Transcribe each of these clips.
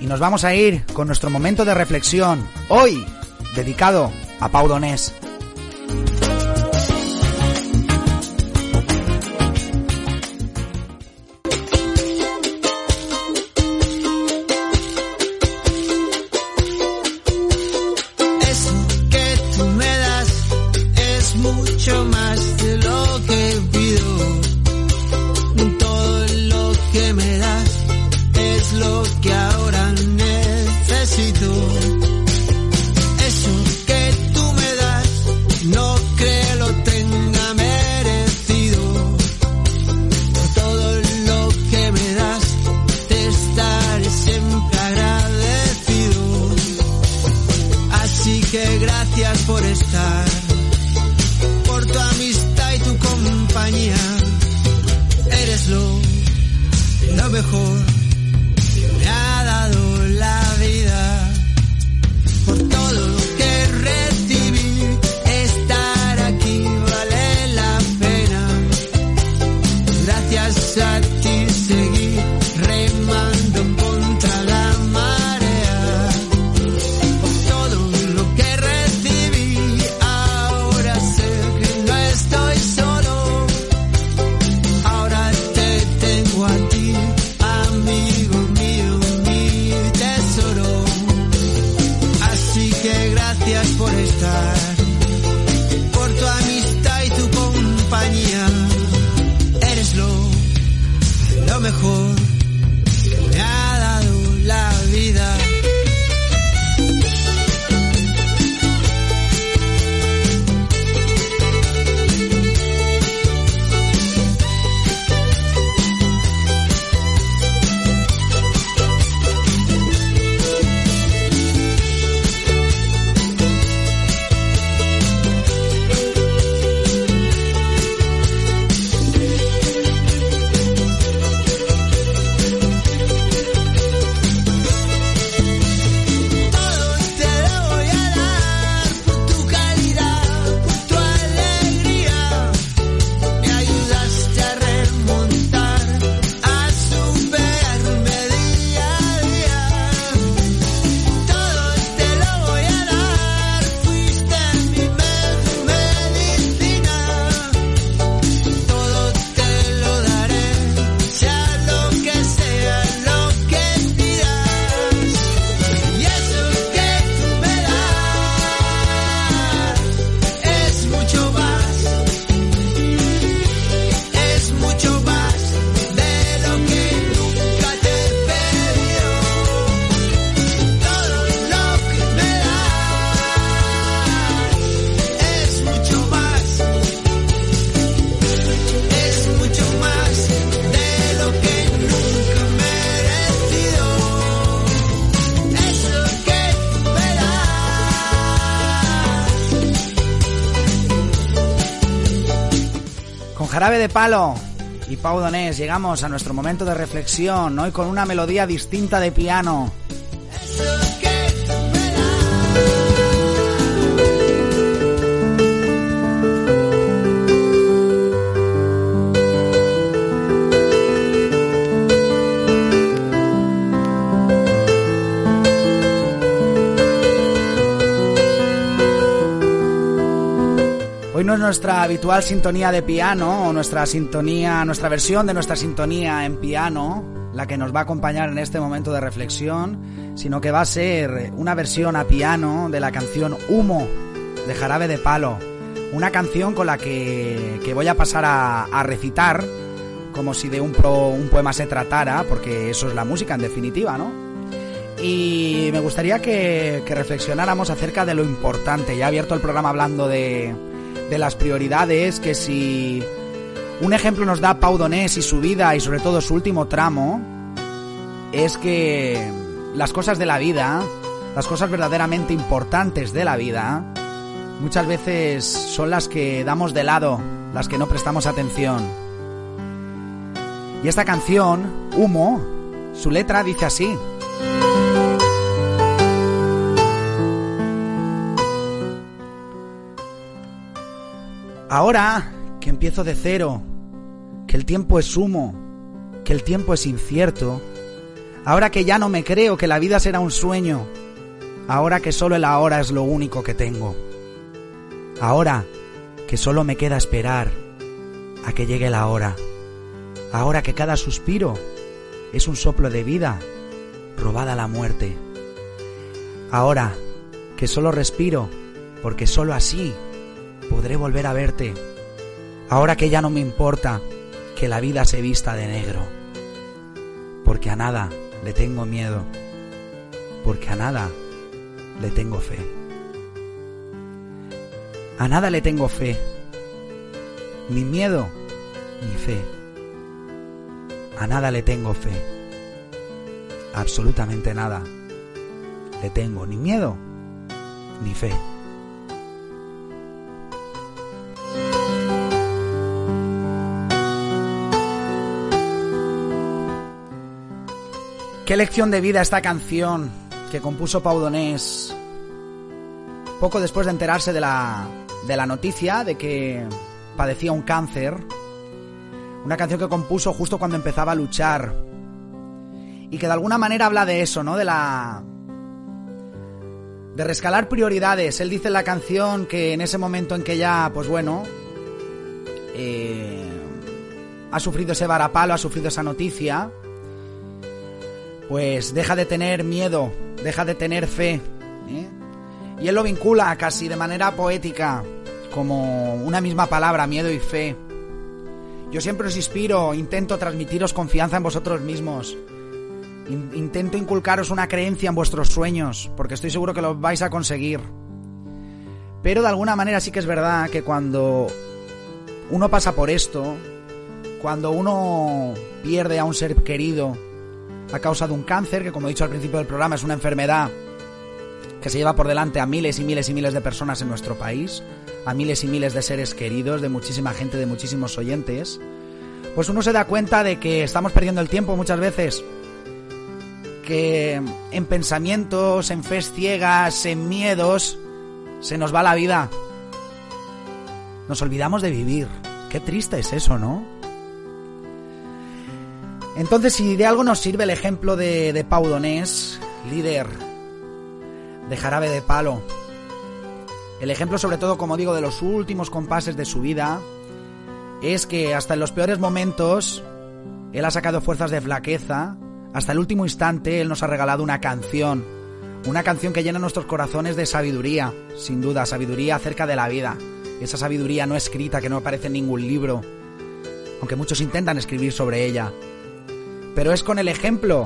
y nos vamos a ir con nuestro momento de reflexión, hoy dedicado a Pau Donés. Jarabe de Palo y Pau Donés llegamos a nuestro momento de reflexión, hoy con una melodía distinta de piano. No es nuestra habitual sintonía de piano o nuestra sintonía, nuestra versión de nuestra sintonía en piano, la que nos va a acompañar en este momento de reflexión, sino que va a ser una versión a piano de la canción Humo de Jarabe de Palo, una canción con la que, voy a pasar a, recitar como si de un, un poema se tratara, porque eso es la música en definitiva, ¿no? Y me gustaría que, que reflexionáramos acerca de lo importante. Ya he abierto el programa hablando de, de las prioridades, que si un ejemplo nos da Pau Donés y su vida y sobre todo su último tramo, es que las cosas de la vida, las cosas verdaderamente importantes de la vida, muchas veces son las que damos de lado, las que no prestamos atención. Y esta canción, Humo, su letra dice así. Ahora que empiezo de cero, que el tiempo es humo, que el tiempo es incierto, Ahora que ya no me creo que la vida será un sueño. Ahora que solo el ahora es lo único que tengo. Ahora que solo me queda esperar a que llegue la hora. Ahora que cada suspiro es un soplo de vida robada a la muerte. Ahora que solo respiro porque solo así podré volver a verte. Ahora que ya no me importa que la vida se vista de negro. Porque a nada le tengo miedo. Porque a nada le tengo fe. A nada le tengo fe. Ni miedo, ni fe. A nada le tengo fe. Absolutamente nada. Le tengo ni miedo, ni fe. Qué lección de vida esta canción que compuso Pau Donés poco después de enterarse de la, de la noticia de que padecía un cáncer. Una canción que compuso justo cuando empezaba a luchar. Y que de alguna manera habla de eso, ¿no? De la. de rescalar prioridades. Él dice en la canción que en ese momento en que ya, pues bueno. Eh, ha sufrido ese varapalo, ha sufrido esa noticia pues deja de tener miedo, deja de tener fe. ¿eh? Y él lo vincula casi de manera poética, como una misma palabra, miedo y fe. Yo siempre os inspiro, intento transmitiros confianza en vosotros mismos. intento inculcaros una creencia en vuestros sueños, porque estoy seguro que lo vais a conseguir. Pero de alguna manera sí que es verdad que cuando uno pasa por esto, cuando uno pierde a un ser querido, a causa de un cáncer, que como he dicho al principio del programa es una enfermedad que se lleva por delante a miles y miles y miles de personas en nuestro país, a miles y miles de seres queridos, de muchísima gente, de muchísimos oyentes, pues uno se da cuenta de que estamos perdiendo el tiempo muchas veces, que en pensamientos, en fe ciegas, en miedos, se nos va la vida. Nos olvidamos de vivir. Qué triste es eso, ¿no? Entonces, si de algo nos sirve el ejemplo de, de Donés, líder de Jarabe de Palo, el ejemplo sobre todo, como digo, de los últimos compases de su vida, es que hasta en los peores momentos, él ha sacado fuerzas de flaqueza, hasta el último instante, él nos ha regalado una canción, una canción que llena nuestros corazones de sabiduría, sin duda, sabiduría acerca de la vida, esa sabiduría no escrita que no aparece en ningún libro, aunque muchos intentan escribir sobre ella, pero es con el ejemplo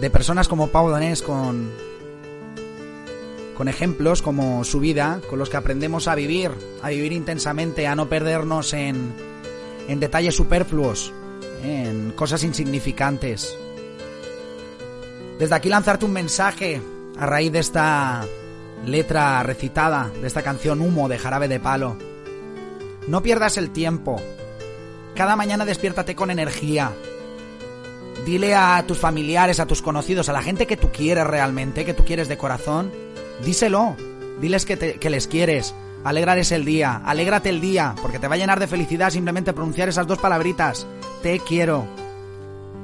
de personas como Pau Donés, con, con ejemplos como su vida, con los que aprendemos a vivir, a vivir intensamente, a no perdernos en, en detalles superfluos, en cosas insignificantes. Desde aquí lanzarte un mensaje a raíz de esta letra recitada, de esta canción Humo de Jarabe de Palo. No pierdas el tiempo. Cada mañana despiértate con energía, dile a tus familiares, a tus conocidos, a la gente que tú quieres realmente, que tú quieres de corazón, díselo. Diles que, les quieres. Alegrarles el día. Alégrate el día, porque te va a llenar de felicidad simplemente pronunciar esas dos palabritas. Te quiero.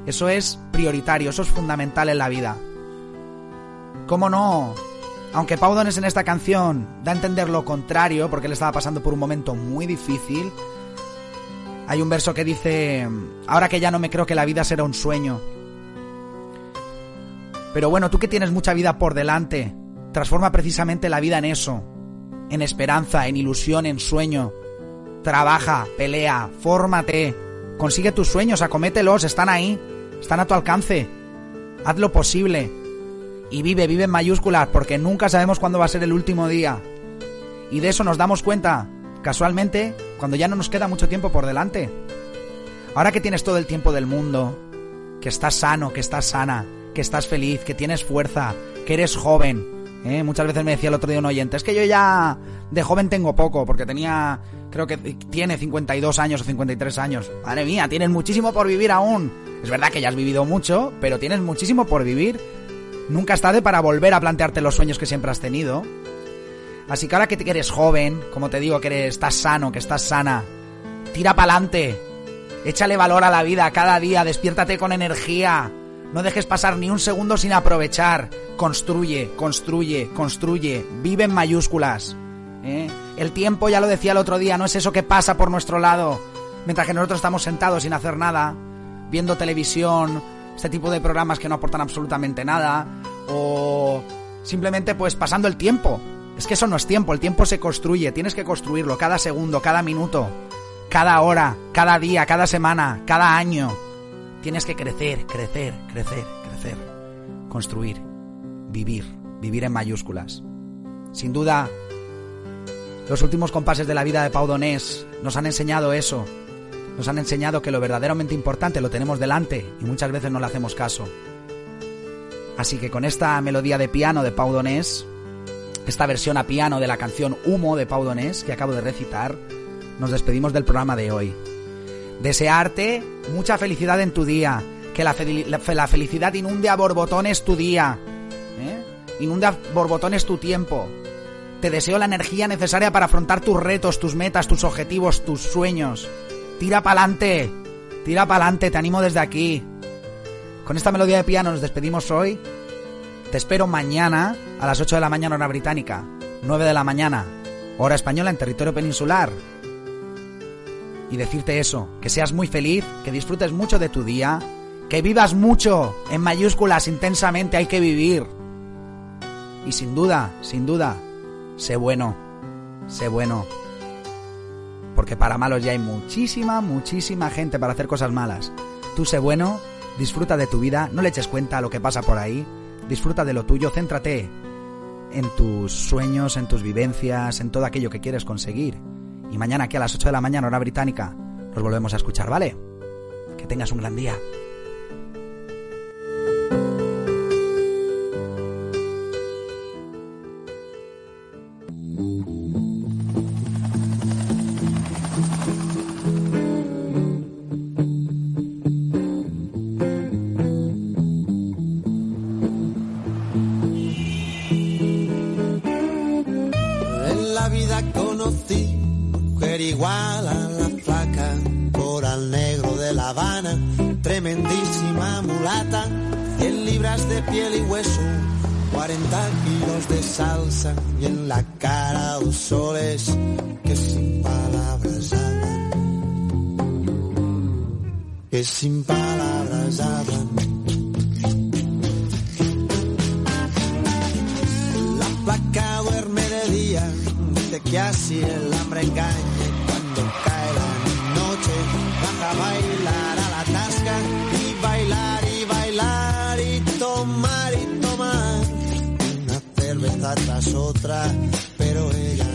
Eso es prioritario, eso es fundamental en la vida. ¿Cómo no? Aunque Pau Dones en esta canción da a entender lo contrario, porque él estaba pasando por un momento muy difícil, hay un verso que dice, ahora que ya no me creo que la vida será un sueño. Pero bueno, tú que tienes mucha vida por delante, transforma precisamente la vida en eso, en esperanza, en ilusión, en sueño. Trabaja, pelea, fórmate, consigue tus sueños, acomételos, están ahí, están a tu alcance. Haz lo posible. Y vive, vive en mayúsculas, porque nunca sabemos cuándo va a ser el último día. Y de eso nos damos cuenta casualmente, cuando ya no nos queda mucho tiempo por delante. Ahora que tienes todo el tiempo del mundo, que estás sano, que estás sana, que estás feliz, que tienes fuerza, que eres joven. ¿eh? Muchas veces me decía el otro día un oyente, es que yo ya de joven tengo poco, porque tenía, creo que tiene 52 años o 53 años. Madre mía, tienes muchísimo por vivir aún. Es verdad que ya has vivido mucho, pero tienes muchísimo por vivir. Nunca es tarde para volver a plantearte los sueños que siempre has tenido. Así que ahora que eres joven, como te digo, que eres, estás sano, que estás sana, tira pa'lante. Échale valor a la vida cada día, despiértate con energía. No dejes pasar ni un segundo sin aprovechar. Construye, construye, construye. Vive en mayúsculas. ¿eh? El tiempo, ya lo decía el otro día, no es eso que pasa por nuestro lado. Mientras que nosotros estamos sentados sin hacer nada, viendo televisión, este tipo de programas que no aportan absolutamente nada, o simplemente pues pasando el tiempo. Es que eso no es tiempo, el tiempo se construye, tienes que construirlo cada segundo, cada minuto, cada hora, cada día, cada semana, cada año. Tienes que crecer, crecer, crecer, crecer. Construir, vivir, vivir en mayúsculas. Sin duda, los últimos compases de la vida de Pau Donés nos han enseñado eso. Nos han enseñado que lo verdaderamente importante lo tenemos delante y muchas veces no le hacemos caso. Así que con esta melodía de piano de Pau Donés, esta versión a piano de la canción Humo de Pau Donés que acabo de recitar, nos despedimos del programa de hoy. Desearte mucha felicidad en tu día. Que la, felicidad inunde a borbotones tu día. ¿eh? Inunde a borbotones tu tiempo. Te deseo la energía necesaria para afrontar tus retos, tus metas, tus objetivos, tus sueños. Tira pa'lante. Tira pa'lante, te animo desde aquí. Con esta melodía de piano nos despedimos hoy. Te espero mañana a las 8 de la mañana hora británica, 9 de la mañana, hora española en territorio peninsular y decirte eso, que seas muy feliz, que disfrutes mucho de tu día, que vivas mucho, en mayúsculas, intensamente hay que vivir. Y sin duda, sin duda, sé bueno, sé bueno. Porque para malos ya hay muchísima, muchísima gente para hacer cosas malas. Tú sé bueno, disfruta de tu vida, no le eches cuenta a lo que pasa por ahí, disfruta de lo tuyo, céntrate en tus sueños, en tus vivencias, en todo aquello que quieres conseguir y mañana aquí a las 8 de la mañana, hora británica, nos volvemos a escuchar, ¿vale? Que tengas un gran día. Y en la cara dos soles que sin palabras hablan, que sin palabras hablan. La placa duerme de día, de que así el hambre engañe tras otra, pero ella